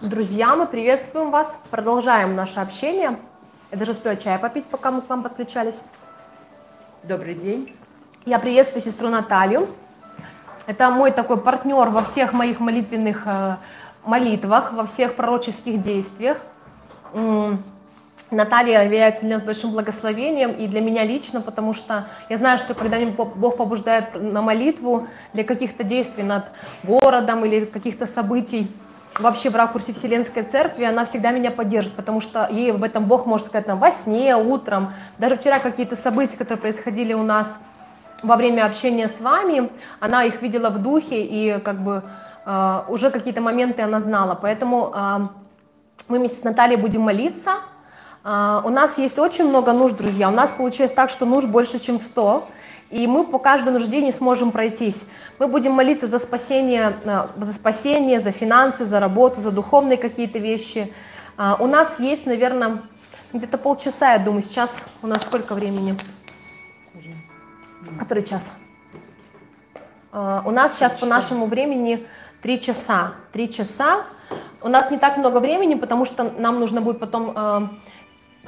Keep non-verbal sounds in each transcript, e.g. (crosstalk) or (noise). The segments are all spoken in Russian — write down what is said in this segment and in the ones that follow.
Друзья, мы приветствуем вас. Продолжаем наше общение. Я даже успела чая попить, пока мы к вам подключались. Добрый день. Я приветствую сестру Наталью. Это мой такой партнер во всех моих молитвенных э, молитвах, во всех пророческих действиях. Наталья является для нас большим благословением и для меня лично, потому что я знаю, что когда Бог побуждает на молитву для каких-то действий над городом или каких-то событий, вообще в ракурсе Вселенской Церкви, она всегда меня поддержит, потому что ей об этом Бог может сказать там, во сне, утром. Даже вчера какие-то события, которые происходили у нас во время общения с вами, она их видела в духе, и как бы э, уже какие-то моменты она знала. Поэтому э, мы вместе с Натальей будем молиться. Э, у нас есть очень много нужд, друзья. У нас получилось так, что нужд больше, чем 100. И мы по каждой нужде не сможем пройтись. Мы будем молиться за спасение, э, за спасение, за финансы, за работу, за духовные какие-то вещи. А, у нас есть, наверное, где-то полчаса, я думаю, сейчас у нас сколько времени? Который час? А, у нас сейчас по нашему времени три часа. Три часа. У нас не так много времени, потому что нам нужно будет потом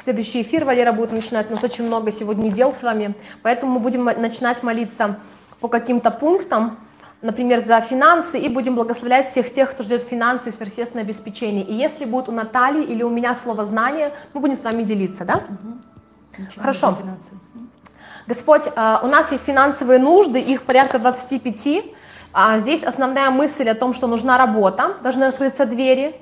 Следующий эфир Валера будет начинать. У нас очень много сегодня дел с вами. Поэтому мы будем начинать молиться по каким-то пунктам, например, за финансы, и будем благословлять всех тех, кто ждет финансы и сверхъестественное обеспечение. И если будет у Натальи или у меня слово знание, мы будем с вами делиться, да? Угу. Хорошо. Господь, а, у нас есть финансовые нужды, их порядка 25. А, здесь основная мысль о том, что нужна работа, должны открыться двери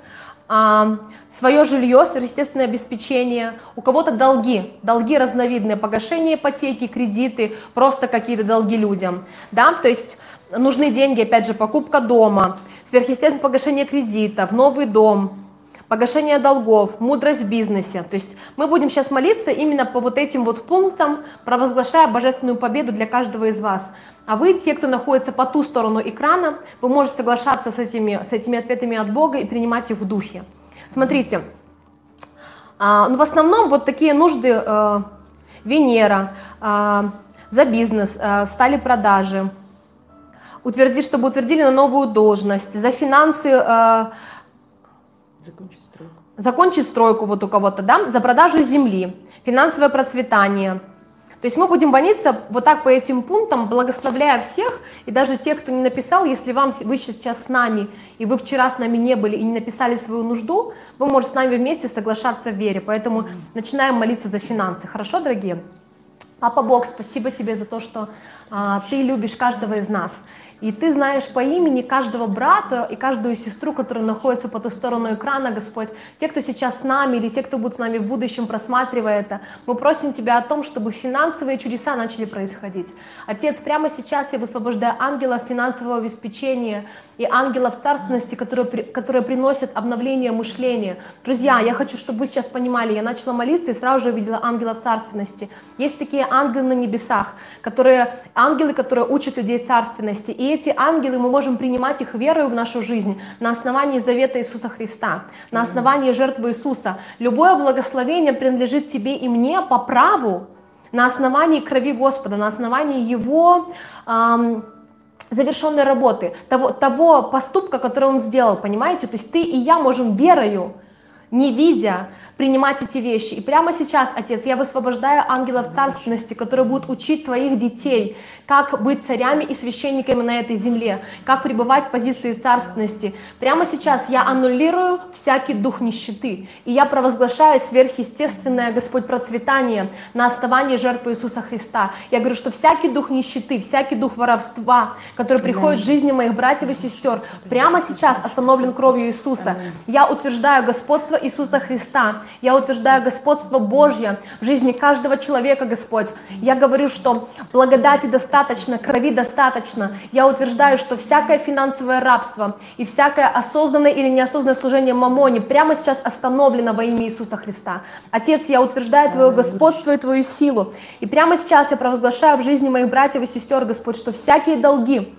свое жилье, сверхъестественное обеспечение, у кого-то долги, долги разновидные, погашение ипотеки, кредиты, просто какие-то долги людям, да, то есть нужны деньги, опять же, покупка дома, сверхъестественное погашение кредита, в новый дом, погашение долгов, мудрость в бизнесе. То есть мы будем сейчас молиться именно по вот этим вот пунктам, провозглашая божественную победу для каждого из вас. А вы, те, кто находится по ту сторону экрана, вы можете соглашаться с этими, с этими ответами от Бога и принимать их в духе. Смотрите, а, ну, в основном вот такие нужды э, Венера, э, за бизнес, э, стали продажи, утвердить, чтобы утвердили на новую должность, за финансы... Э, закончить стройку. Закончить стройку вот у кого-то, да, за продажу земли, финансовое процветание – то есть мы будем молиться вот так по этим пунктам, благословляя всех, и даже тех, кто не написал, если вам, вы сейчас с нами, и вы вчера с нами не были и не написали свою нужду, вы можете с нами вместе соглашаться в вере. Поэтому начинаем молиться за финансы. Хорошо, дорогие? Папа Бог, спасибо тебе за то, что а, ты любишь каждого из нас. И ты знаешь по имени каждого брата и каждую сестру, которая находится по ту сторону экрана, Господь. Те, кто сейчас с нами или те, кто будут с нами в будущем, просматривая это, мы просим Тебя о том, чтобы финансовые чудеса начали происходить. Отец, прямо сейчас я высвобождаю ангелов финансового обеспечения и ангелов царственности, которые, которые приносят обновление мышления. Друзья, я хочу, чтобы вы сейчас понимали, я начала молиться и сразу же увидела ангелов царственности. Есть такие ангелы на небесах, которые, ангелы, которые учат людей царственности. И эти ангелы, мы можем принимать их верою в нашу жизнь на основании завета Иисуса Христа, на основании жертвы Иисуса. Любое благословение принадлежит тебе и мне по праву, на основании крови Господа, на основании Его эм, завершенной работы, того, того поступка, который Он сделал, понимаете? То есть ты и я можем верою, не видя, принимать эти вещи. И прямо сейчас, Отец, я высвобождаю ангелов царственности, которые будут учить твоих детей, как быть царями и священниками на этой земле, как пребывать в позиции царственности. Прямо сейчас я аннулирую всякий дух нищеты, и я провозглашаю сверхъестественное, Господь, процветание на основании жертвы Иисуса Христа. Я говорю, что всякий дух нищеты, всякий дух воровства, который приходит в жизни моих братьев и сестер, прямо сейчас остановлен кровью Иисуса. Я утверждаю господство Иисуса Христа я утверждаю господство Божье в жизни каждого человека, Господь. Я говорю, что благодати достаточно, крови достаточно. Я утверждаю, что всякое финансовое рабство и всякое осознанное или неосознанное служение мамоне прямо сейчас остановлено во имя Иисуса Христа. Отец, я утверждаю Твое господство и Твою силу. И прямо сейчас я провозглашаю в жизни моих братьев и сестер, Господь, что всякие долги,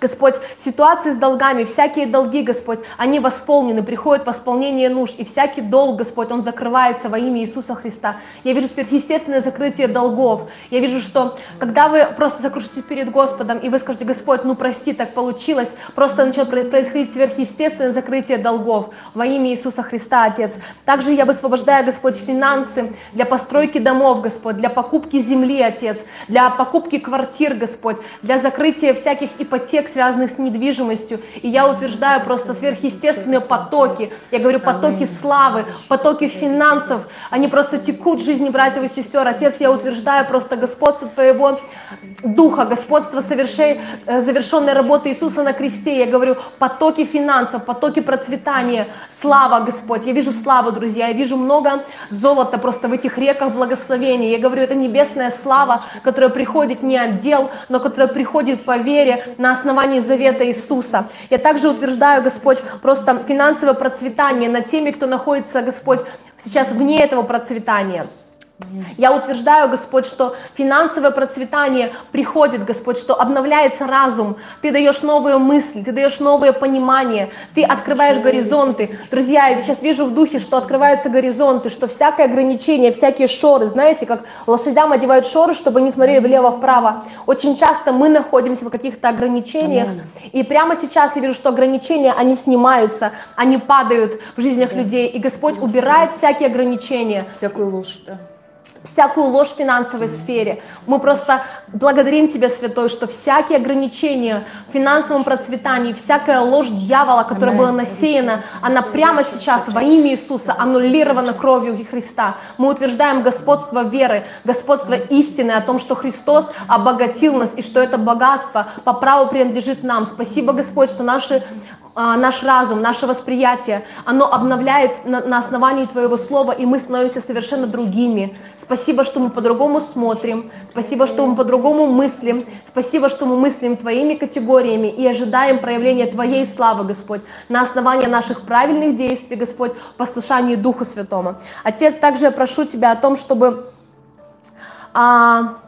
Господь, ситуации с долгами, всякие долги, Господь, они восполнены, приходят восполнение нужд, и всякий долг, Господь, он закрывается во имя Иисуса Христа. Я вижу сверхъестественное закрытие долгов. Я вижу, что когда вы просто закружите перед Господом, и вы скажете, Господь, ну прости, так получилось, просто начнет происходить сверхъестественное закрытие долгов во имя Иисуса Христа, Отец. Также я высвобождаю, Господь, финансы для постройки домов, Господь, для покупки земли, Отец, для покупки квартир, Господь, для закрытия всяких ипотек, связанных с недвижимостью. И я утверждаю просто сверхъестественные потоки. Я говорю, потоки славы, потоки финансов. Они просто текут в жизни братьев и сестер. Отец, я утверждаю просто господство Твоего Духа, господство совершей, э, завершенной работы Иисуса на кресте. Я говорю, потоки финансов, потоки процветания, слава, Господь. Я вижу славу, друзья. Я вижу много золота просто в этих реках благословения. Я говорю, это небесная слава, которая приходит не от дел, но которая приходит по вере на основании завета Иисуса. Я также утверждаю, Господь, просто финансовое процветание над теми, кто находится, Господь, сейчас вне этого процветания. Я утверждаю, Господь, что финансовое процветание приходит, Господь, что обновляется разум, ты даешь новые мысли, ты даешь новое понимание, ты открываешь горизонты. Друзья, я сейчас вижу в духе, что открываются горизонты, что всякое ограничение, всякие шоры, знаете, как лошадям одевают шоры, чтобы не смотрели влево-вправо. Очень часто мы находимся в каких-то ограничениях, и прямо сейчас я вижу, что ограничения, они снимаются, они падают в жизнях людей, и Господь убирает всякие ограничения. Всякую ложь, да всякую ложь в финансовой сфере. Мы просто благодарим Тебя, Святой, что всякие ограничения в финансовом процветании, всякая ложь дьявола, которая была насеяна, она прямо сейчас во имя Иисуса аннулирована кровью Христа. Мы утверждаем господство веры, господство истины о том, что Христос обогатил нас и что это богатство по праву принадлежит нам. Спасибо, Господь, что наши наш разум, наше восприятие, оно обновляется на, на основании Твоего Слова, и мы становимся совершенно другими. Спасибо, что мы по-другому смотрим, спасибо, что мы по-другому мыслим, спасибо, что мы мыслим Твоими категориями и ожидаем проявления Твоей славы, Господь, на основании наших правильных действий, Господь, послушании Духу Святому. Отец, также я прошу Тебя о том, чтобы... А,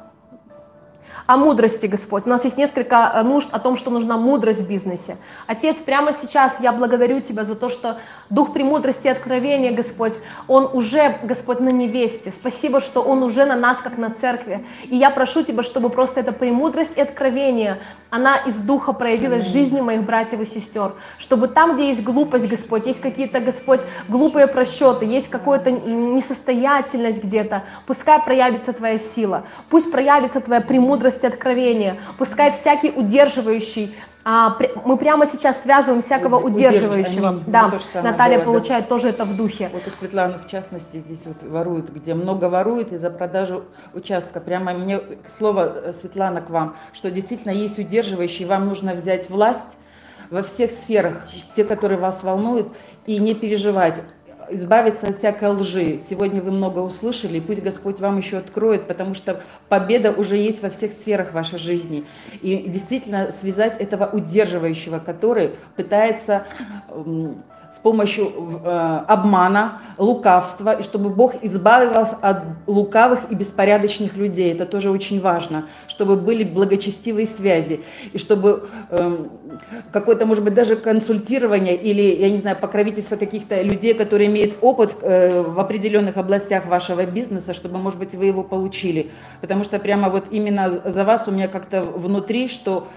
о мудрости, Господь. У нас есть несколько э, нужд о том, что нужна мудрость в бизнесе. Отец, прямо сейчас я благодарю Тебя за то, что Дух премудрости и откровения, Господь, Он уже, Господь, на невесте. Спасибо, что Он уже на нас, как на церкви. И я прошу Тебя, чтобы просто эта премудрость и откровение, она из Духа проявилась в жизни моих братьев и сестер. Чтобы там, где есть глупость, Господь, есть какие-то, Господь, глупые просчеты, есть какая-то несостоятельность где-то, пускай проявится Твоя сила, пусть проявится Твоя премудрость мудрость откровения. Пускай всякий удерживающий а, мы прямо сейчас связываем всякого удерживающего. Они, да, Наталья было, получает да. тоже это в духе. Вот у Светланы, в частности, здесь вот воруют, где много воруют из-за продажи участка. Прямо мне слово, э, Светлана, к вам, что действительно есть удерживающий, вам нужно взять власть во всех сферах, те, которые вас волнуют, и не переживать избавиться от всякой лжи. Сегодня вы много услышали, и пусть Господь вам еще откроет, потому что победа уже есть во всех сферах вашей жизни. И действительно связать этого удерживающего, который пытается с помощью э, обмана, лукавства, и чтобы Бог избавил вас от лукавых и беспорядочных людей. Это тоже очень важно, чтобы были благочестивые связи, и чтобы э, какое-то, может быть, даже консультирование или, я не знаю, покровительство каких-то людей, которые имеют опыт э, в определенных областях вашего бизнеса, чтобы, может быть, вы его получили. Потому что прямо вот именно за вас у меня как-то внутри, что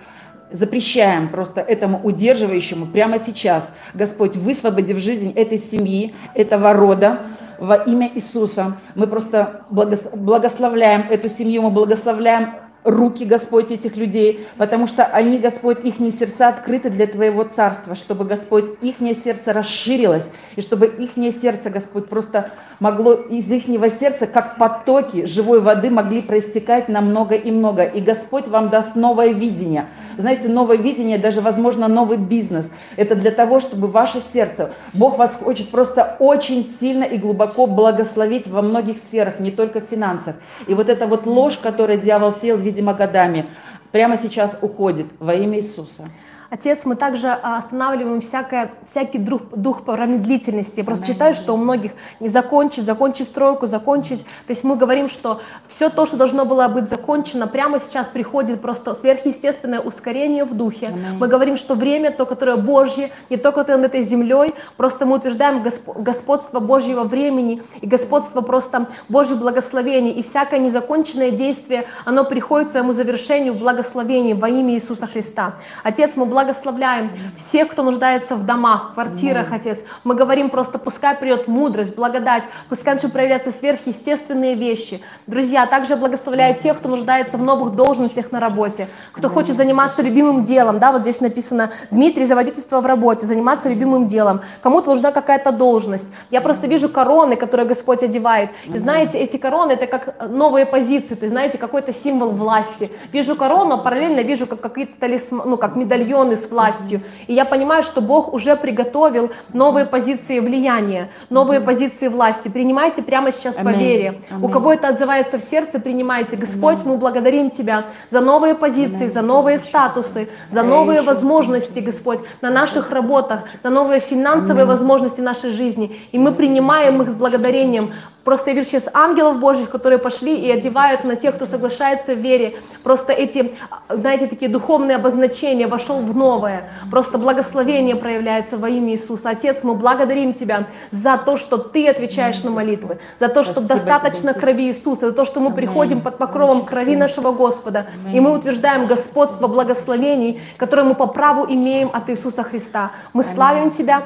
запрещаем просто этому удерживающему прямо сейчас, Господь, высвободив жизнь этой семьи, этого рода, во имя Иисуса. Мы просто благословляем эту семью, мы благословляем руки, Господь, этих людей, потому что они, Господь, их сердца открыты для Твоего Царства, чтобы, Господь, их сердце расширилось, и чтобы их сердце, Господь, просто могло из их сердца, как потоки живой воды, могли проистекать на много и много. И Господь вам даст новое видение. Знаете, новое видение, даже, возможно, новый бизнес. Это для того, чтобы ваше сердце, Бог вас хочет просто очень сильно и глубоко благословить во многих сферах, не только в финансах. И вот эта вот ложь, которую дьявол сел в видимо, годами, прямо сейчас уходит во имя Иисуса. Отец, мы также а, останавливаем всякое, всякий дух, дух промедлительности. Я просто читаю, что у многих не закончить, закончить стройку, закончить. То есть мы говорим, что все то, что должно было быть закончено, прямо сейчас приходит просто сверхъестественное ускорение в духе. Мы говорим, что время, то, которое Божье, не только над этой землей, просто мы утверждаем господство Божьего времени и господство просто Божьего благословения. И всякое незаконченное действие, оно приходит к своему завершению в благословении во имя Иисуса Христа. Отец, мы благословляем всех, кто нуждается в домах, в квартирах, Отец. Мы говорим просто, пускай придет мудрость, благодать, пускай начнут проявляться сверхъестественные вещи. Друзья, также благословляю тех, кто нуждается в новых должностях на работе, кто хочет заниматься любимым делом. Да, вот здесь написано Дмитрий, заводительство в работе, заниматься любимым делом. Кому-то нужна какая-то должность. Я просто вижу короны, которые Господь одевает. И знаете, эти короны это как новые позиции, то есть, знаете, какой-то символ власти. Вижу корону, параллельно вижу как какие-то талисманы, ну, как медальоны с властью. И я понимаю, что Бог уже приготовил новые позиции влияния, новые позиции власти. Принимайте прямо сейчас по вере. У кого это отзывается в сердце, принимайте. Господь, мы благодарим Тебя за новые позиции, за новые статусы, за новые возможности, Господь, на наших работах, за новые финансовые возможности нашей жизни. И мы принимаем их с благодарением. Просто я вижу сейчас ангелов Божьих, которые пошли и одевают на тех, кто соглашается в вере. Просто эти, знаете, такие духовные обозначения, вошел в новое. Просто благословение проявляется во имя Иисуса. Отец, мы благодарим Тебя за то, что Ты отвечаешь на молитвы, за то, что Спасибо достаточно тебе, крови Иисуса, за то, что мы приходим под покровом крови нашего Господа, и мы утверждаем господство благословений, которые мы по праву имеем от Иисуса Христа. Мы славим Тебя.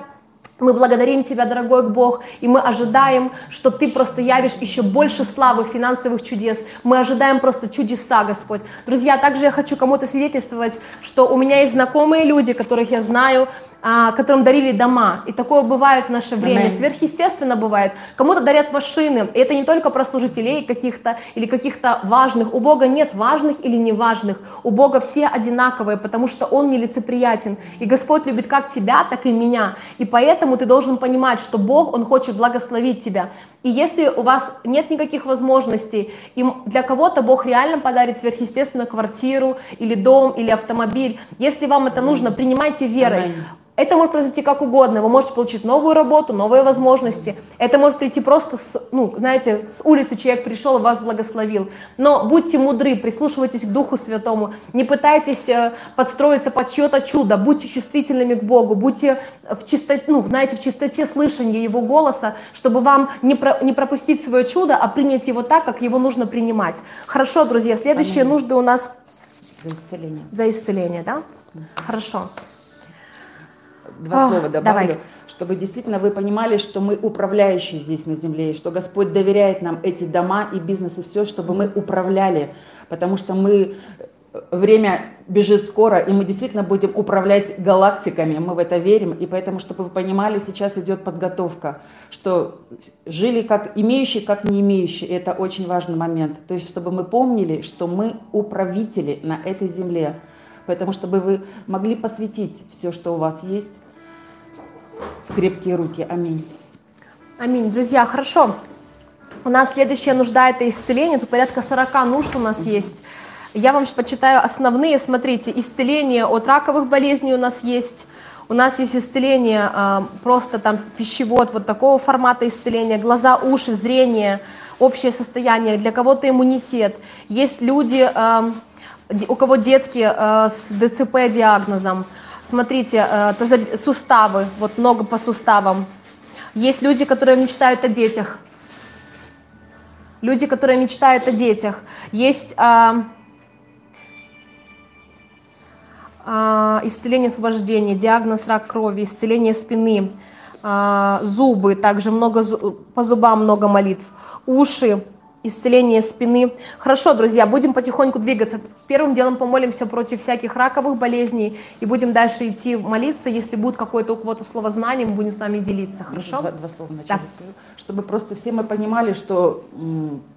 Мы благодарим Тебя, дорогой Бог, и мы ожидаем, что Ты просто явишь еще больше славы финансовых чудес. Мы ожидаем просто чудеса, Господь. Друзья, также я хочу кому-то свидетельствовать, что у меня есть знакомые люди, которых я знаю, а, которым дарили дома. И такое бывает в наше время. Amen. Сверхъестественно бывает. Кому-то дарят машины. И это не только про служителей каких-то или каких-то важных. У Бога нет важных или неважных. У Бога все одинаковые, потому что Он нелицеприятен. И Господь любит как тебя, так и меня. И поэтому ты должен понимать, что Бог, Он хочет благословить тебя. И если у вас нет никаких возможностей, и для кого-то Бог реально подарит сверхъестественно квартиру или дом или автомобиль, если вам это нужно, принимайте верой. Это может произойти как угодно. Вы можете получить новую работу, новые возможности. Это может прийти просто, с, ну, знаете, с улицы человек пришел и вас благословил. Но будьте мудры, прислушивайтесь к Духу Святому. Не пытайтесь э, подстроиться под чье-то чудо. Будьте чувствительными к Богу. Будьте в чистоте, ну, знаете, в чистоте слышания Его голоса, чтобы вам не, про, не пропустить свое чудо, а принять его так, как его нужно принимать. Хорошо, друзья, следующие Аминь. нужды у нас... За исцеление. За исцеление, да? Хорошо два О, слова добавлю. Давайте. чтобы действительно вы понимали, что мы управляющие здесь на земле, и что Господь доверяет нам эти дома и бизнес и все, чтобы мы управляли, потому что мы время бежит скоро, и мы действительно будем управлять галактиками, мы в это верим, и поэтому, чтобы вы понимали, сейчас идет подготовка, что жили как имеющие, как не имеющие, это очень важный момент, то есть, чтобы мы помнили, что мы управители на этой земле, Поэтому, чтобы вы могли посвятить все, что у вас есть, в крепкие руки. Аминь. Аминь. Друзья, хорошо. У нас следующая нужда – это исцеление. Тут порядка 40 нужд у нас есть. Я вам почитаю основные. Смотрите, исцеление от раковых болезней у нас есть. У нас есть исцеление э, просто там пищевод, вот такого формата исцеления, глаза, уши, зрение, общее состояние, для кого-то иммунитет. Есть люди, э, у кого детки э, с ДЦП диагнозом, смотрите, э, суставы, вот много по суставам. Есть люди, которые мечтают о детях. Люди, которые мечтают о детях. Есть э, э, исцеление освобождения, диагноз рак крови, исцеление спины, э, зубы, также много, по зубам много молитв, уши, исцеление спины. Хорошо, друзья, будем потихоньку двигаться. Первым делом помолимся против всяких раковых болезней и будем дальше идти молиться. Если будет какое-то у кого-то слово знания, мы будем с вами делиться. Хорошо? Два, два слова вначале да. скажу. Чтобы просто все мы понимали, что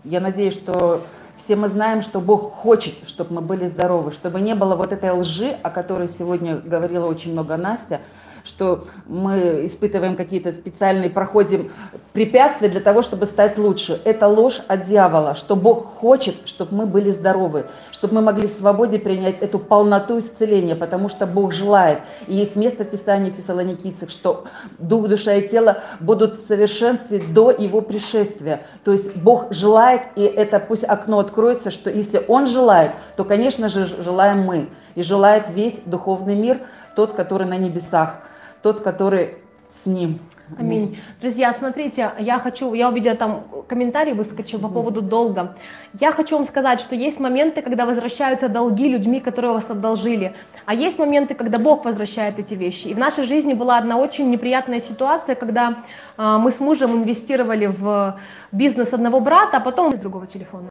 я надеюсь, что все мы знаем, что Бог хочет, чтобы мы были здоровы, чтобы не было вот этой лжи, о которой сегодня говорила очень много Настя, что мы испытываем какие-то специальные, проходим препятствия для того, чтобы стать лучше. Это ложь от дьявола, что Бог хочет, чтобы мы были здоровы, чтобы мы могли в свободе принять эту полноту исцеления, потому что Бог желает. И есть место в Писании в Фессалоникийцах, что дух, душа и тело будут в совершенстве до его пришествия. То есть Бог желает, и это пусть окно откроется, что если Он желает, то, конечно же, желаем мы. И желает весь духовный мир, тот, который на небесах, тот, который с Ним. Аминь. Друзья, смотрите, я хочу, я увидела там комментарий выскочил по поводу долга. Я хочу вам сказать, что есть моменты, когда возвращаются долги людьми, которые вас одолжили. А есть моменты, когда Бог возвращает эти вещи. И в нашей жизни была одна очень неприятная ситуация, когда э, мы с мужем инвестировали в бизнес одного брата, а потом из другого телефона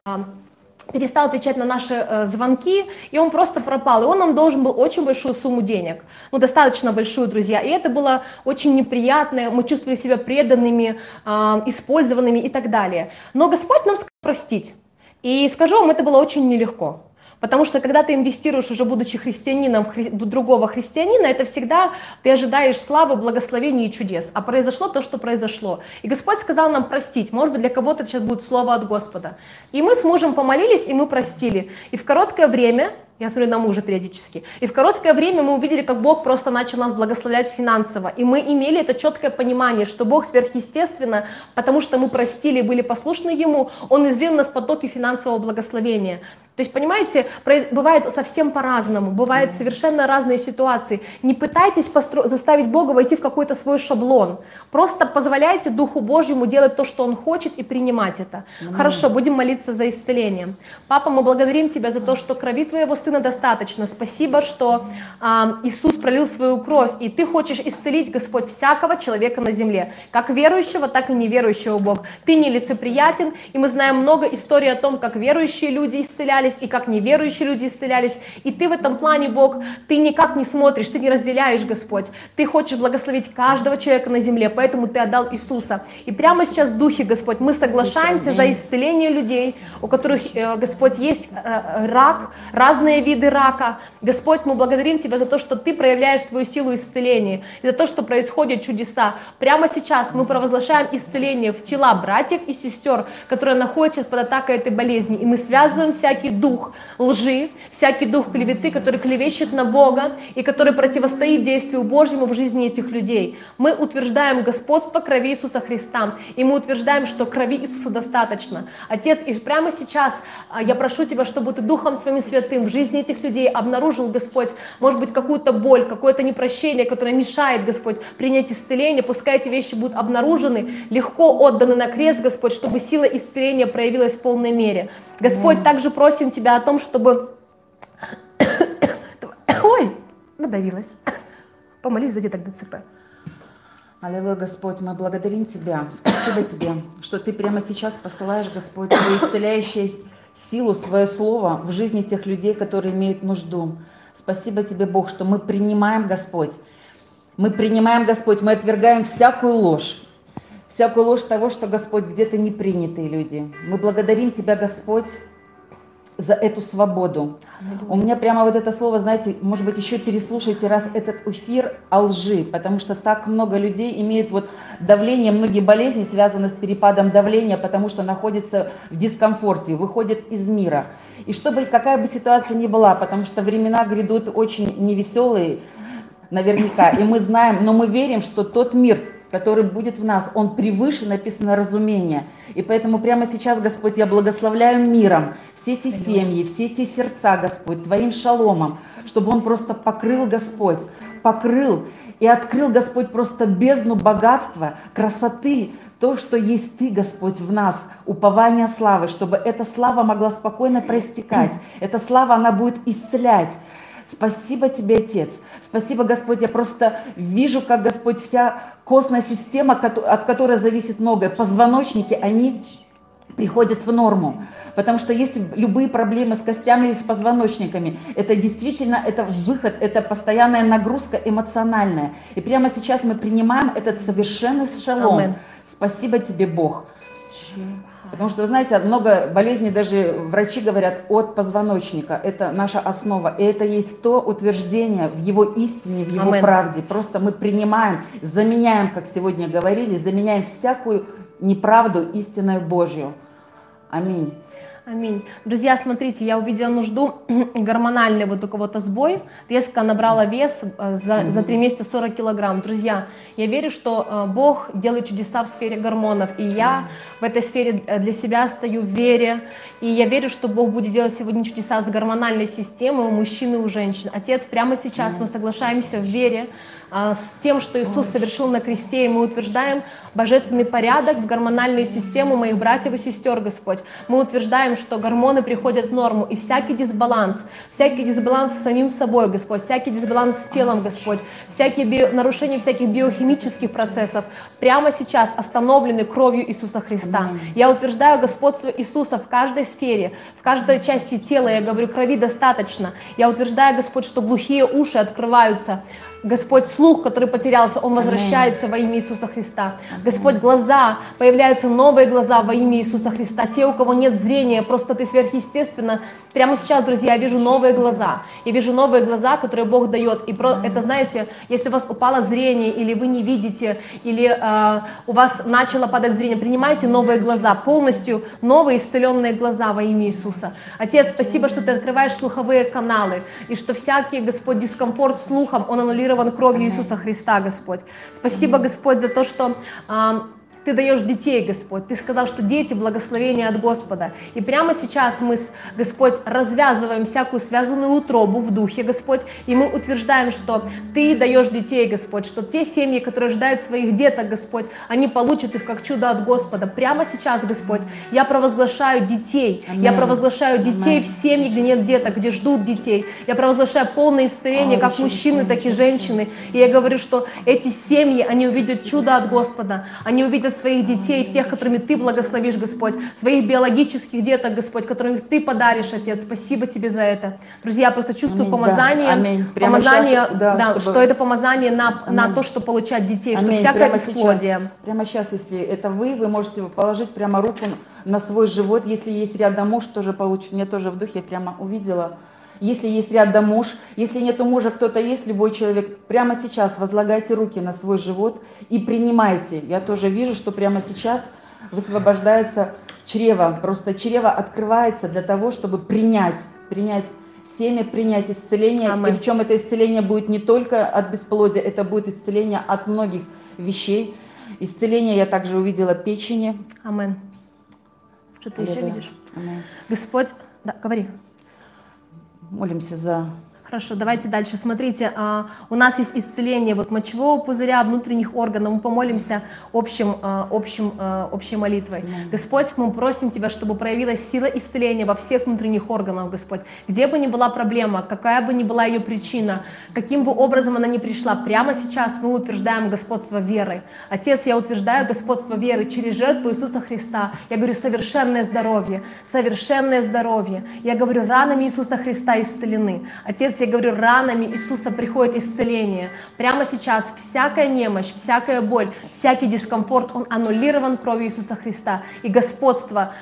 перестал отвечать на наши э, звонки, и он просто пропал. И он нам должен был очень большую сумму денег, ну, достаточно большую, друзья. И это было очень неприятно, мы чувствовали себя преданными, э, использованными и так далее. Но Господь нам сказал простить. И скажу вам, это было очень нелегко. Потому что когда ты инвестируешь, уже будучи христианином хри... другого христианина, это всегда ты ожидаешь славы, благословений и чудес. А произошло то, что произошло. И Господь сказал нам простить. Может быть, для кого-то сейчас будет слово от Господа. И мы с мужем помолились, и мы простили. И в короткое время я смотрю на мужа периодически. И в короткое время мы увидели, как Бог просто начал нас благословлять финансово. И мы имели это четкое понимание, что Бог сверхъестественно, потому что мы простили и были послушны Ему, Он излил нас потоки финансового благословения. То есть, понимаете, бывает совсем по-разному, бывают совершенно разные ситуации. Не пытайтесь постро... заставить Бога войти в какой-то свой шаблон. Просто позволяйте Духу Божьему делать то, что Он хочет, и принимать это. Mm. Хорошо, будем молиться за исцеление. Папа, мы благодарим Тебя за то, что крови Твоего Сына достаточно. Спасибо, что э, Иисус пролил свою кровь, и Ты хочешь исцелить, Господь, всякого человека на земле, как верующего, так и неверующего Бог. Ты нелицеприятен, и мы знаем много историй о том, как верующие люди исцелялись, исцелялись, и как неверующие люди исцелялись. И ты в этом плане, Бог, ты никак не смотришь, ты не разделяешь, Господь. Ты хочешь благословить каждого человека на земле, поэтому ты отдал Иисуса. И прямо сейчас в Духе, Господь, мы соглашаемся за исцеление людей, у которых, э, Господь, есть э, рак, разные виды рака. Господь, мы благодарим Тебя за то, что Ты проявляешь свою силу исцеления, и за то, что происходят чудеса. Прямо сейчас мы провозглашаем исцеление в тела братьев и сестер, которые находятся под атакой этой болезни. И мы связываем всякий дух лжи, всякий дух клеветы, который клевещет на Бога и который противостоит действию Божьему в жизни этих людей. Мы утверждаем господство крови Иисуса Христа, и мы утверждаем, что крови Иисуса достаточно. Отец, и прямо сейчас а, я прошу Тебя, чтобы Ты Духом Своим Святым в жизни этих людей обнаружил, Господь, может быть, какую-то боль, какое-то непрощение, которое мешает, Господь, принять исцеление. Пускай эти вещи будут обнаружены, легко отданы на крест, Господь, чтобы сила исцеления проявилась в полной мере. Господь, также просим Тебя о том, чтобы... (coughs) Ой, надавилась. (coughs) Помолись за деток ДЦП. Аллилуйя, Господь, мы благодарим Тебя. Спасибо Тебе, что Ты прямо сейчас посылаешь, Господь, свою исцеляющую силу, свое слово в жизни тех людей, которые имеют нужду. Спасибо Тебе, Бог, что мы принимаем, Господь. Мы принимаем, Господь, мы отвергаем всякую ложь, всякую ложь того, что, Господь, где-то не принятые люди. Мы благодарим Тебя, Господь, за эту свободу. У меня прямо вот это слово, знаете, может быть, еще переслушайте раз этот эфир о лжи, потому что так много людей имеют вот давление, многие болезни связаны с перепадом давления, потому что находятся в дискомфорте, выходят из мира. И чтобы какая бы ситуация ни была, потому что времена грядут очень невеселые, наверняка, и мы знаем, но мы верим, что тот мир, который будет в нас, он превыше, написано, разумения. И поэтому прямо сейчас, Господь, я благословляю миром все эти семьи, все эти сердца, Господь, Твоим шаломом, чтобы он просто покрыл, Господь, покрыл и открыл, Господь, просто бездну богатства, красоты, то, что есть Ты, Господь, в нас, упование славы, чтобы эта слава могла спокойно проистекать. Эта слава, она будет исцелять. Спасибо Тебе, Отец. Спасибо, Господь. Я просто вижу, как, Господь, вся костная система, от которой зависит многое, позвоночники, они приходят в норму. Потому что если любые проблемы с костями или с позвоночниками, это действительно это выход, это постоянная нагрузка эмоциональная. И прямо сейчас мы принимаем этот совершенный шалом. Спасибо тебе, Бог. Потому что, вы знаете, много болезней, даже врачи говорят, от позвоночника. Это наша основа. И это есть то утверждение в его истине, в его Амен. правде. Просто мы принимаем, заменяем, как сегодня говорили, заменяем всякую неправду истинную Божью. Аминь. Аминь. Друзья, смотрите, я увидела нужду, (clears throat) гормональный вот у кого-то сбой, резко набрала вес э, за, за 3 месяца 40 килограмм. Друзья, я верю, что э, Бог делает чудеса в сфере гормонов, и я в этой сфере э, для себя стою в вере, и я верю, что Бог будет делать сегодня чудеса с гормональной системой у мужчин и у женщин. Отец, прямо сейчас мы соглашаемся в вере, с тем, что Иисус совершил на кресте, и мы утверждаем божественный порядок в гормональную систему моих братьев и сестер, Господь. Мы утверждаем, что гормоны приходят в норму, и всякий дисбаланс, всякий дисбаланс с самим собой, Господь, всякий дисбаланс с телом, Господь, всякие био, нарушения всяких биохимических процессов прямо сейчас остановлены кровью Иисуса Христа. Я утверждаю господство Иисуса в каждой сфере, в каждой части тела. Я говорю, крови достаточно. Я утверждаю, Господь, что глухие уши открываются, Господь, слух, который потерялся, он возвращается во имя Иисуса Христа. Господь, глаза, появляются новые глаза во имя Иисуса Христа. Те, у кого нет зрения, просто ты сверхъестественно. Прямо сейчас, друзья, я вижу новые глаза. Я вижу новые глаза, которые Бог дает. И про, это, знаете, если у вас упало зрение, или вы не видите, или э, у вас начало падать зрение, принимайте новые глаза, полностью новые исцеленные глаза во имя Иисуса. Отец, спасибо, что ты открываешь слуховые каналы, и что всякий, Господь, дискомфорт слухом, он аннулирует аннулирован кровью Иисуса Христа, Господь. Спасибо, Господь, за то, что ты даешь детей, Господь. Ты сказал, что дети – благословение от Господа. И прямо сейчас мы, Господь, развязываем всякую связанную утробу в духе, Господь, и мы утверждаем, что Ты даешь детей, Господь, что те семьи, которые ждают своих деток, Господь, они получат их как чудо от Господа. Прямо сейчас, Господь, я провозглашаю детей. Amen. Я провозглашаю детей Amen. в семьи, где нет деток, где ждут детей. Я провозглашаю полное исцеление, как мужчины, так и женщины. И я говорю, что эти семьи, они увидят чудо от Господа. Они увидят для своих детей, тех, которыми Ты благословишь, Господь, своих биологических деток, Господь, которых Ты подаришь, Отец. Спасибо Тебе за это. Друзья, я просто чувствую Аминь, помазание, да. Аминь. помазание, сейчас, да, да, чтобы... что это помазание на, на то, что получать детей, Аминь. что всякое прямо бесплодие. Сейчас, прямо сейчас, если это вы, вы можете положить прямо руку на свой живот. Если есть рядом муж, тоже получит. Мне тоже в духе прямо увидела если есть рядом муж, если нету мужа, кто-то есть, любой человек, прямо сейчас возлагайте руки на свой живот и принимайте. Я тоже вижу, что прямо сейчас высвобождается чрево, просто чрево открывается для того, чтобы принять, принять семя, принять исцеление. Амин. Причем это исцеление будет не только от бесплодия, это будет исцеление от многих вещей. Исцеление я также увидела печени. Амин. Что ты еще видишь? Амин. Господь, да, говори молимся за Хорошо, давайте дальше. Смотрите, а, у нас есть исцеление вот мочевого пузыря, внутренних органов. Мы помолимся общим, а, общим, а, общей молитвой. Amen. Господь, мы просим Тебя, чтобы проявилась сила исцеления во всех внутренних органах, Господь. Где бы ни была проблема, какая бы ни была ее причина, каким бы образом она ни пришла, прямо сейчас мы утверждаем господство веры. Отец, я утверждаю господство веры через жертву Иисуса Христа. Я говорю совершенное здоровье, совершенное здоровье. Я говорю, ранами Иисуса Христа исцелены. Отец, я говорю, ранами Иисуса приходит исцеление. Прямо сейчас всякая немощь, всякая боль, всякий дискомфорт, он аннулирован кровью Иисуса Христа. И господство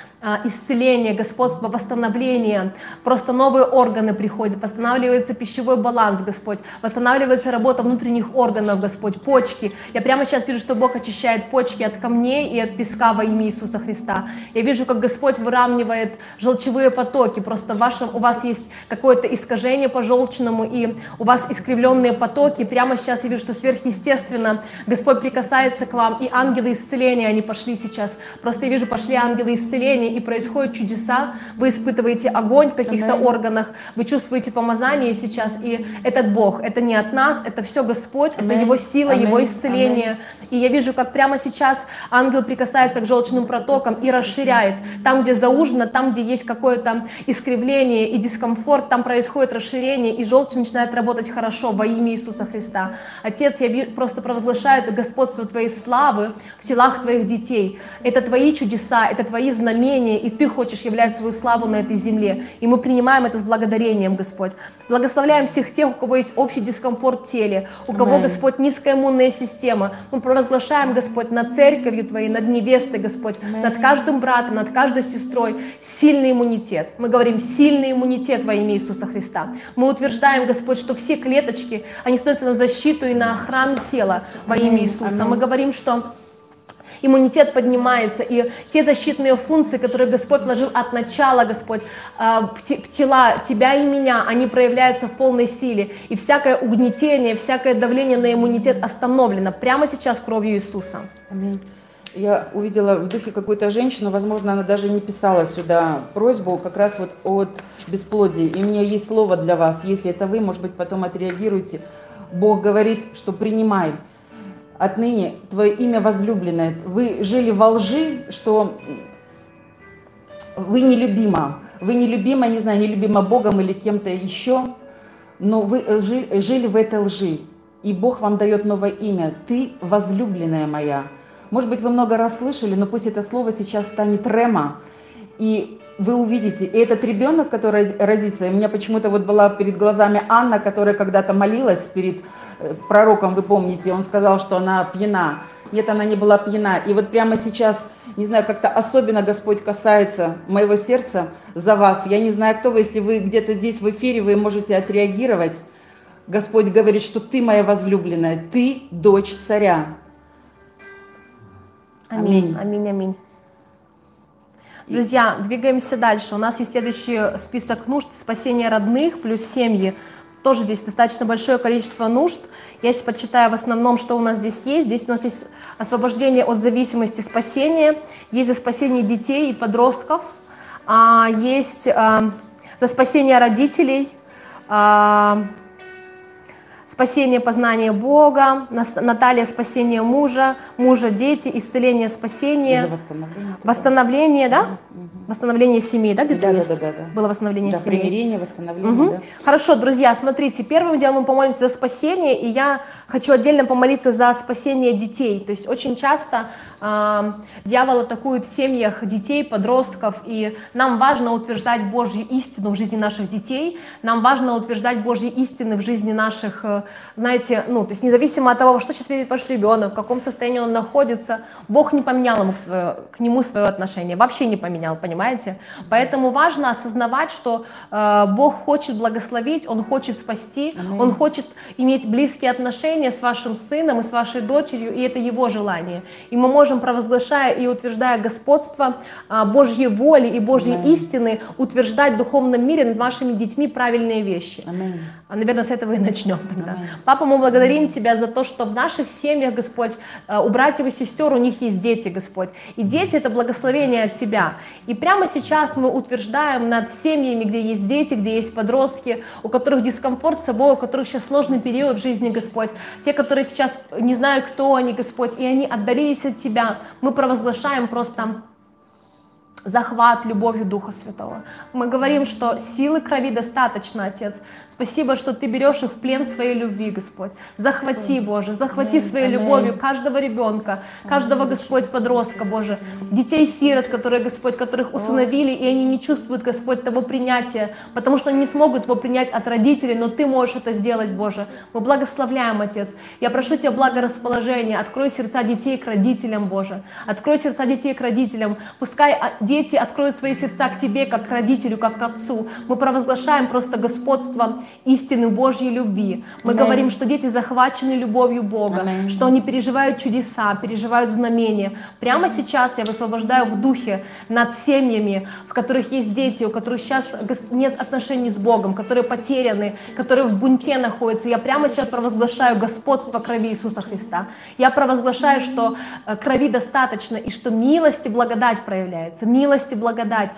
исцеление, господство, восстановление, просто новые органы приходят, восстанавливается пищевой баланс, Господь, восстанавливается работа внутренних органов, Господь, почки. Я прямо сейчас вижу, что Бог очищает почки от камней и от песка во имя Иисуса Христа. Я вижу, как Господь выравнивает желчевые потоки, просто в вашем, у вас есть какое-то искажение по желчному, и у вас искривленные потоки. Прямо сейчас я вижу, что сверхъестественно Господь прикасается к вам, и ангелы исцеления, они пошли сейчас. Просто я вижу, пошли ангелы исцеления, и происходят чудеса, вы испытываете огонь в каких-то Amen. органах, вы чувствуете помазание сейчас, и этот Бог, это не от нас, это все Господь, Amen. это Его сила, Amen. Его исцеление. Amen. И я вижу, как прямо сейчас ангел прикасается к желчным протокам и расширяет. Там, где заужено, там, где есть какое-то искривление и дискомфорт, там происходит расширение, и желчь начинает работать хорошо во имя Иисуса Христа. Отец, я просто провозглашаю это господство Твоей славы в телах Твоих детей. Это Твои чудеса, это Твои знамения, спасение, и Ты хочешь являть свою славу на этой земле. И мы принимаем это с благодарением, Господь. Благословляем всех тех, у кого есть общий дискомфорт в теле, у кого, Аминь. Господь, низкая иммунная система. Мы провозглашаем, Господь, над церковью Твоей, над невестой, Господь, над каждым братом, над каждой сестрой сильный иммунитет. Мы говорим сильный иммунитет во имя Иисуса Христа. Мы утверждаем, Господь, что все клеточки, они становятся на защиту и на охрану тела во имя. Иисуса. Мы говорим, что иммунитет поднимается, и те защитные функции, которые Господь вложил от начала, Господь, э, в те- в тела тебя и меня, они проявляются в полной силе, и всякое угнетение, всякое давление на иммунитет остановлено прямо сейчас кровью Иисуса. Аминь. Я увидела в духе какую-то женщину, возможно, она даже не писала сюда просьбу, как раз вот от бесплодия. И у меня есть слово для вас, если это вы, может быть, потом отреагируете. Бог говорит, что принимай. Отныне твое имя возлюбленное. Вы жили во лжи, что вы нелюбима. Вы нелюбима, не знаю, нелюбима Богом или кем-то еще, но вы э, жи- жили в этой лжи. И Бог вам дает новое имя. Ты возлюбленная моя. Может быть, вы много раз слышали, но пусть это слово сейчас станет рема. И вы увидите, и этот ребенок, который родится, у меня почему-то вот была перед глазами Анна, которая когда-то молилась перед пророком, вы помните, он сказал, что она пьяна. Нет, она не была пьяна. И вот прямо сейчас, не знаю, как-то особенно Господь касается моего сердца за вас. Я не знаю, кто вы, если вы где-то здесь в эфире, вы можете отреагировать. Господь говорит, что ты моя возлюбленная, ты дочь царя. Аминь, Аминь. аминь. Друзья, двигаемся дальше. У нас есть следующий список нужд. Спасение родных плюс семьи. Тоже здесь достаточно большое количество нужд. Я сейчас почитаю в основном, что у нас здесь есть. Здесь у нас есть освобождение от зависимости, спасение. Есть за спасение детей и подростков. А, Есть а, за спасение родителей. Спасение, познание Бога, Наталья, спасение мужа, мужа, дети, исцеление, спасение, восстановление. восстановление, да? Восстановление семьи, да, где-то Да, есть? да, да, да. Было восстановление Да, семьи. примирение, восстановление. Мгм. да. Хорошо, друзья, смотрите, первым делом мы помолимся за спасение, и я хочу отдельно помолиться за спасение детей. То есть очень часто дьявол атакует в семьях детей, подростков, и нам важно утверждать Божью истину в жизни наших детей, нам важно утверждать Божьи истины в жизни наших, э, знаете, ну, то есть независимо от того, что сейчас видит ваш ребенок, в каком состоянии он находится, Бог не поменял ему свое, к нему свое отношение, вообще не поменял, понимаете? Поэтому важно осознавать, что э, Бог хочет благословить, Он хочет спасти, Он хочет иметь близкие отношения с вашим сыном и с вашей дочерью, и это Его желание. И мы можем, провозглашая и утверждая господство э, Божьей воли и Божьей истины, утверждать в духовном мире над вашими детьми правильные вещи. Аминь. А, наверное, с этого и начнем тогда. Папа, мы благодарим Тебя за то, что в наших семьях, Господь, э, у братьев и сестер, у них есть дети, Господь. И дети – это благословение от Тебя. И прямо сейчас мы утверждаем над семьями, где есть дети, где есть подростки, у которых дискомфорт с собой, у которых сейчас сложный период в жизни, Господь. Те, которые сейчас не знают, кто они, Господь, и они отдалились от Тебя. Мы провозглашаем просто захват любовью Духа Святого. Мы говорим, что силы крови достаточно, Отец. Спасибо, что Ты берешь их в плен своей любви, Господь. Захвати, Боже, захвати своей любовью каждого ребенка, каждого, Господь, подростка, Боже. Детей-сирот, которые, Господь, которых усыновили, и они не чувствуют, Господь, того принятия, потому что они не смогут его принять от родителей, но Ты можешь это сделать, Боже. Мы благословляем, Отец. Я прошу Тебя благорасположения, открой сердца детей к родителям, Боже. Открой сердца детей к родителям. Пускай а, дети откроют свои сердца к Тебе, как к родителю, как к отцу. Мы провозглашаем просто господство истины Божьей любви. Мы Аминь. говорим, что дети захвачены любовью Бога, Аминь. что они переживают чудеса, переживают знамения. Прямо сейчас я высвобождаю в духе над семьями, в которых есть дети, у которых сейчас нет отношений с Богом, которые потеряны, которые в бунте находятся. Я прямо сейчас провозглашаю господство крови Иисуса Христа. Я провозглашаю, что э, крови достаточно и что милость и благодать проявляется. Милость и благодать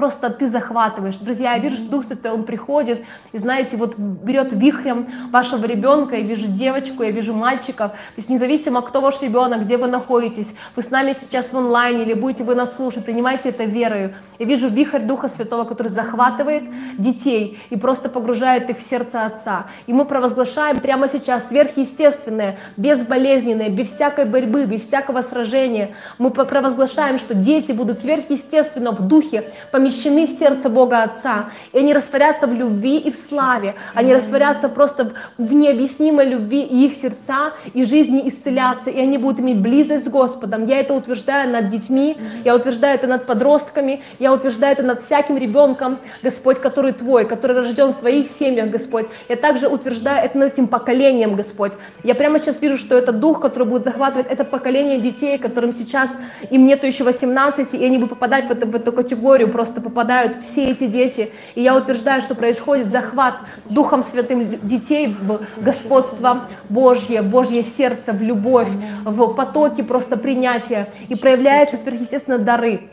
просто ты захватываешь. Друзья, я вижу, что Дух Святой, Он приходит, и знаете, вот берет вихрем вашего ребенка, я вижу девочку, я вижу мальчиков, то есть независимо, кто ваш ребенок, где вы находитесь, вы с нами сейчас в онлайне или будете вы нас слушать, принимайте это верою. Я вижу вихрь Духа Святого, который захватывает детей и просто погружает их в сердце Отца. И мы провозглашаем прямо сейчас сверхъестественное, безболезненное, без всякой борьбы, без всякого сражения. Мы провозглашаем, что дети будут сверхъестественно в духе помещены в сердце Бога Отца. И они растворятся в любви и в славе. Они растворятся просто в необъяснимой любви, и их сердца и жизни исцелятся. И они будут иметь близость с Господом. Я это утверждаю над детьми, я утверждаю это над подростками, я утверждаю это над всяким ребенком, Господь, который Твой, который рожден в Твоих семьях, Господь. Я также утверждаю это над этим поколением, Господь. Я прямо сейчас вижу, что это дух, который будет захватывать это поколение детей, которым сейчас им нету еще 18, и они будут попадать в, это, в эту категорию, просто попадают все эти дети. И я утверждаю, что происходит захват Духом Святым детей в господство Божье, в Божье сердце, в любовь, в потоки просто принятия. И проявляются сверхъестественно дары.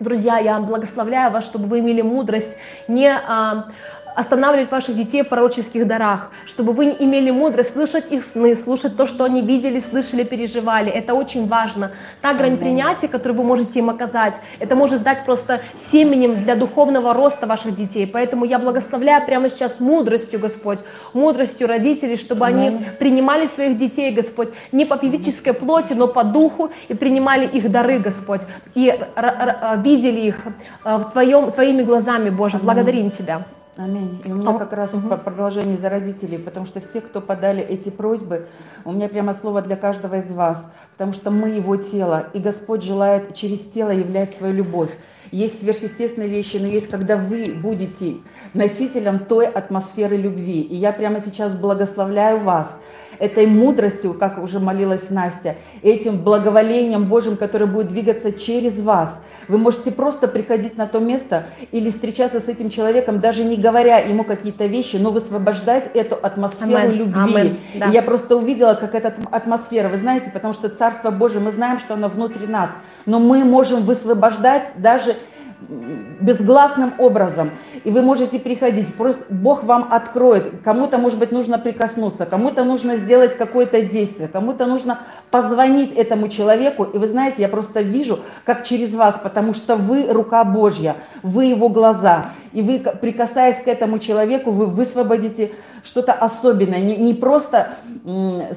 Друзья, я благословляю вас, чтобы вы имели мудрость не а, останавливать ваших детей в пророческих дарах, чтобы вы имели мудрость слышать их сны, слушать то, что они видели, слышали, переживали. Это очень важно. Та грань принятия, которую вы можете им оказать, это может стать просто семенем для духовного роста ваших детей. Поэтому я благословляю прямо сейчас мудростью, Господь, мудростью родителей, чтобы они принимали своих детей, Господь, не по физической плоти, но по духу, и принимали их дары, Господь, и видели их э, в твоем, Твоими глазами, Боже. Благодарим Тебя. Аминь. И у меня как раз угу. продолжение за родителей, потому что все, кто подали эти просьбы, у меня прямо слово для каждого из вас, потому что мы его тело, и Господь желает через тело являть свою любовь. Есть сверхъестественные вещи, но есть, когда вы будете носителем той атмосферы любви. И я прямо сейчас благословляю вас этой мудростью, как уже молилась Настя, этим благоволением Божьим, которое будет двигаться через вас – вы можете просто приходить на то место или встречаться с этим человеком, даже не говоря ему какие-то вещи, но высвобождать эту атмосферу Amen. любви. Amen. Да. Я просто увидела, как эта атмосфера, вы знаете, потому что Царство Божие, мы знаем, что оно внутри нас, но мы можем высвобождать даже безгласным образом. И вы можете приходить, просто Бог вам откроет. Кому-то, может быть, нужно прикоснуться, кому-то нужно сделать какое-то действие, кому-то нужно позвонить этому человеку. И вы знаете, я просто вижу, как через вас, потому что вы рука Божья, вы его глаза. И вы, прикасаясь к этому человеку, вы высвободите что-то особенное, не, не просто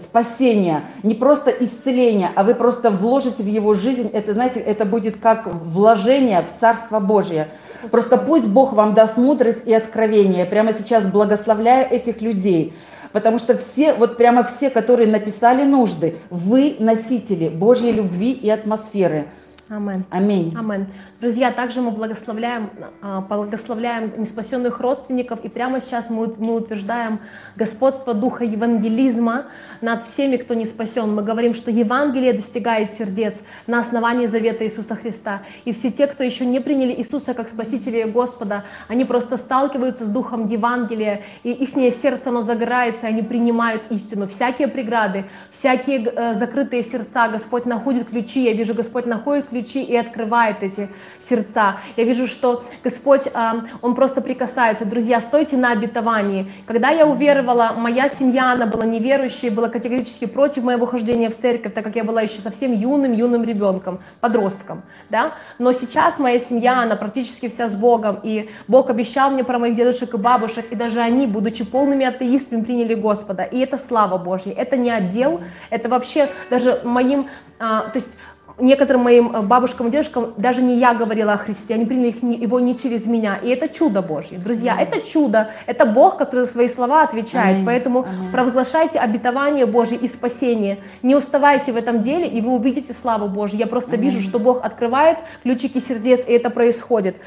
спасение, не просто исцеление, а вы просто вложите в его жизнь, это, знаете, это будет как вложение в Царство Божье. Просто пусть Бог вам даст мудрость и откровение. Прямо сейчас благословляю этих людей. Потому что все, вот прямо все, которые написали нужды, вы носители Божьей любви и атмосферы. Аминь. Аминь. Аминь. Друзья, также мы благословляем, а, благословляем неспасенных родственников, и прямо сейчас мы, мы утверждаем господство Духа Евангелизма над всеми, кто не спасен. Мы говорим, что Евангелие достигает сердец на основании завета Иисуса Христа. И все те, кто еще не приняли Иисуса как Спасителя и Господа, они просто сталкиваются с Духом Евангелия, и их сердце, оно загорается, они принимают истину. Всякие преграды, всякие э, закрытые сердца, Господь находит ключи, я вижу, Господь находит ключи и открывает эти сердца. Я вижу, что Господь, а, Он просто прикасается. Друзья, стойте на обетовании. Когда я уверовала, моя семья, она была неверующей, была категорически против моего хождения в церковь, так как я была еще совсем юным, юным ребенком, подростком. Да? Но сейчас моя семья, она практически вся с Богом, и Бог обещал мне про моих дедушек и бабушек, и даже они, будучи полными атеистами, приняли Господа. И это слава Божья. Это не отдел, это вообще даже моим, а, то есть некоторым моим э, бабушкам и дедушкам даже не я говорила о Христе, они приняли его не через меня. И это чудо Божье. Друзья, это чудо, это Бог, который за свои слова отвечает. Аминь. Поэтому Аминь. провозглашайте обетование Божье и спасение. Не уставайте в этом деле, и вы увидите славу Божью. Я просто Аминь. вижу, что Бог открывает ключики сердец, и это происходит.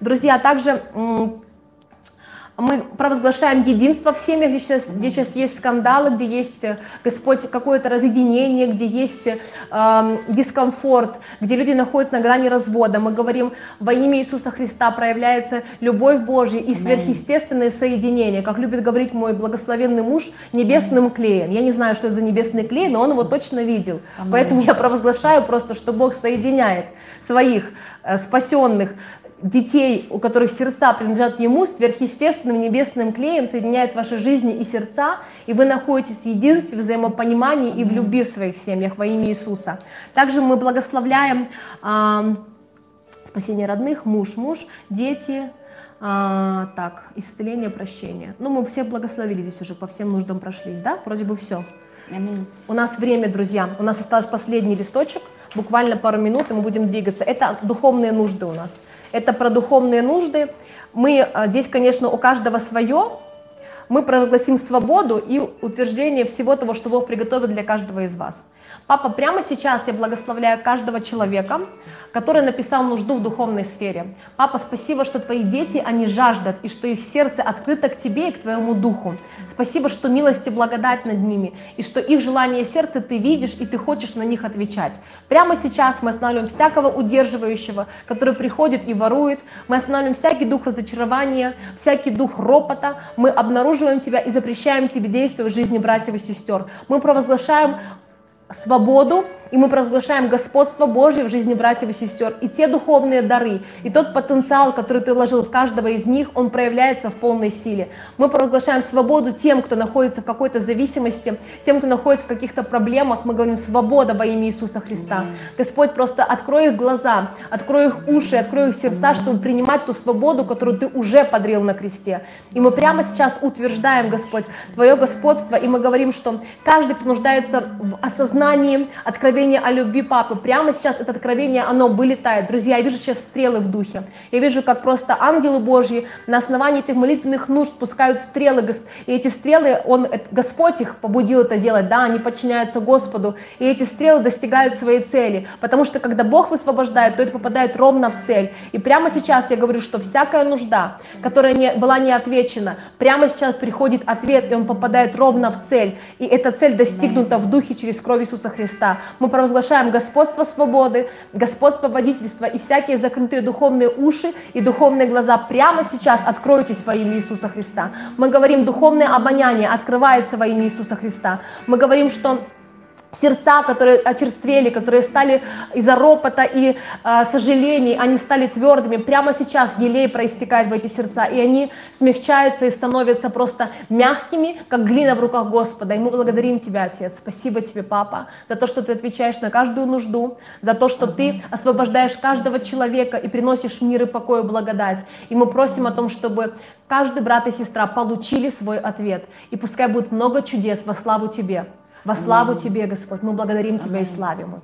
Друзья, также мы провозглашаем единство в семьях, где сейчас, где сейчас есть скандалы, где есть, э, Господь, какое-то разъединение, где есть э, дискомфорт, где люди находятся на грани развода. Мы говорим, во имя Иисуса Христа проявляется любовь Божья и сверхъестественное соединение. Как любит говорить мой благословенный муж, небесным клеем. Я не знаю, что это за небесный клей, но он его точно видел. Поэтому я провозглашаю просто, что Бог соединяет своих э, спасенных детей, у которых сердца принадлежат Ему, сверхъестественным небесным клеем соединяет ваши жизни и сердца, и вы находитесь в единстве, в взаимопонимании и в любви в своих семьях во имя Иисуса. Также мы благословляем э, спасение родных, муж, муж, дети, а, так, исцеление, прощение. Ну, мы всех благословили здесь уже, по всем нуждам прошлись, да? Вроде бы все. Аминь. У нас время, друзья. У нас остался последний листочек, буквально пару минут, и мы будем двигаться. Это духовные нужды у нас. Это про духовные нужды. Мы а, здесь, конечно, у каждого свое. Мы провозгласим свободу и утверждение всего того, что Бог приготовит для каждого из вас. Папа, прямо сейчас я благословляю каждого человека, который написал нужду в духовной сфере. Папа, спасибо, что твои дети, они жаждут, и что их сердце открыто к тебе и к твоему духу. Спасибо, что милость и благодать над ними, и что их желание сердца ты видишь, и ты хочешь на них отвечать. Прямо сейчас мы останавливаем всякого удерживающего, который приходит и ворует. Мы останавливаем всякий дух разочарования, всякий дух ропота. Мы обнаруживаем тебя и запрещаем тебе действовать в жизни братьев и сестер. Мы провозглашаем свободу, и мы провозглашаем господство Божье в жизни братьев и сестер. И те духовные дары, и тот потенциал, который ты вложил в каждого из них, он проявляется в полной силе. Мы провозглашаем свободу тем, кто находится в какой-то зависимости, тем, кто находится в каких-то проблемах. Мы говорим свобода во имя Иисуса Христа. Господь, просто открой их глаза, открой их уши, открой их сердца, чтобы принимать ту свободу, которую ты уже подрил на кресте. И мы прямо сейчас утверждаем, Господь, Твое господство, и мы говорим, что каждый, кто нуждается в осознании, откровении, откровение о любви папы. Прямо сейчас это откровение, оно вылетает. Друзья, я вижу сейчас стрелы в духе. Я вижу, как просто ангелы Божьи на основании этих молитвенных нужд пускают стрелы. И эти стрелы, он, Господь их побудил это делать, да, они подчиняются Господу. И эти стрелы достигают своей цели. Потому что когда Бог высвобождает, то это попадает ровно в цель. И прямо сейчас я говорю, что всякая нужда, которая не, была не отвечена, прямо сейчас приходит ответ, и он попадает ровно в цель. И эта цель достигнута в духе через кровь Иисуса Христа. Мы провозглашаем господство свободы, господство водительства и всякие закрытые духовные уши и духовные глаза прямо сейчас откройтесь во имя Иисуса Христа. Мы говорим, духовное обоняние открывается во имя Иисуса Христа. Мы говорим, что сердца, которые очерствели, которые стали из-за ропота и э, сожалений, они стали твердыми. Прямо сейчас елей проистекает в эти сердца, и они смягчаются и становятся просто мягкими, как глина в руках Господа. И мы благодарим Тебя, Отец. Спасибо Тебе, Папа, за то, что Ты отвечаешь на каждую нужду, за то, что Ты освобождаешь каждого человека и приносишь мир и покой и благодать. И мы просим о том, чтобы каждый брат и сестра получили свой ответ. И пускай будет много чудес во славу Тебе. Во славу Аминь. Тебе, Господь. Мы благодарим Тебя Аминь, и славим.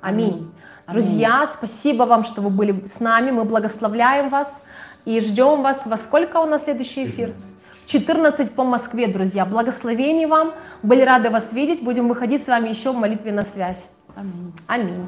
Аминь. Аминь. Друзья, спасибо вам, что вы были с нами. Мы благословляем вас и ждем вас. Во сколько у нас следующий эфир? 14 по Москве, друзья. Благословений вам. Были рады вас видеть. Будем выходить с вами еще в молитве на связь. Аминь. Аминь.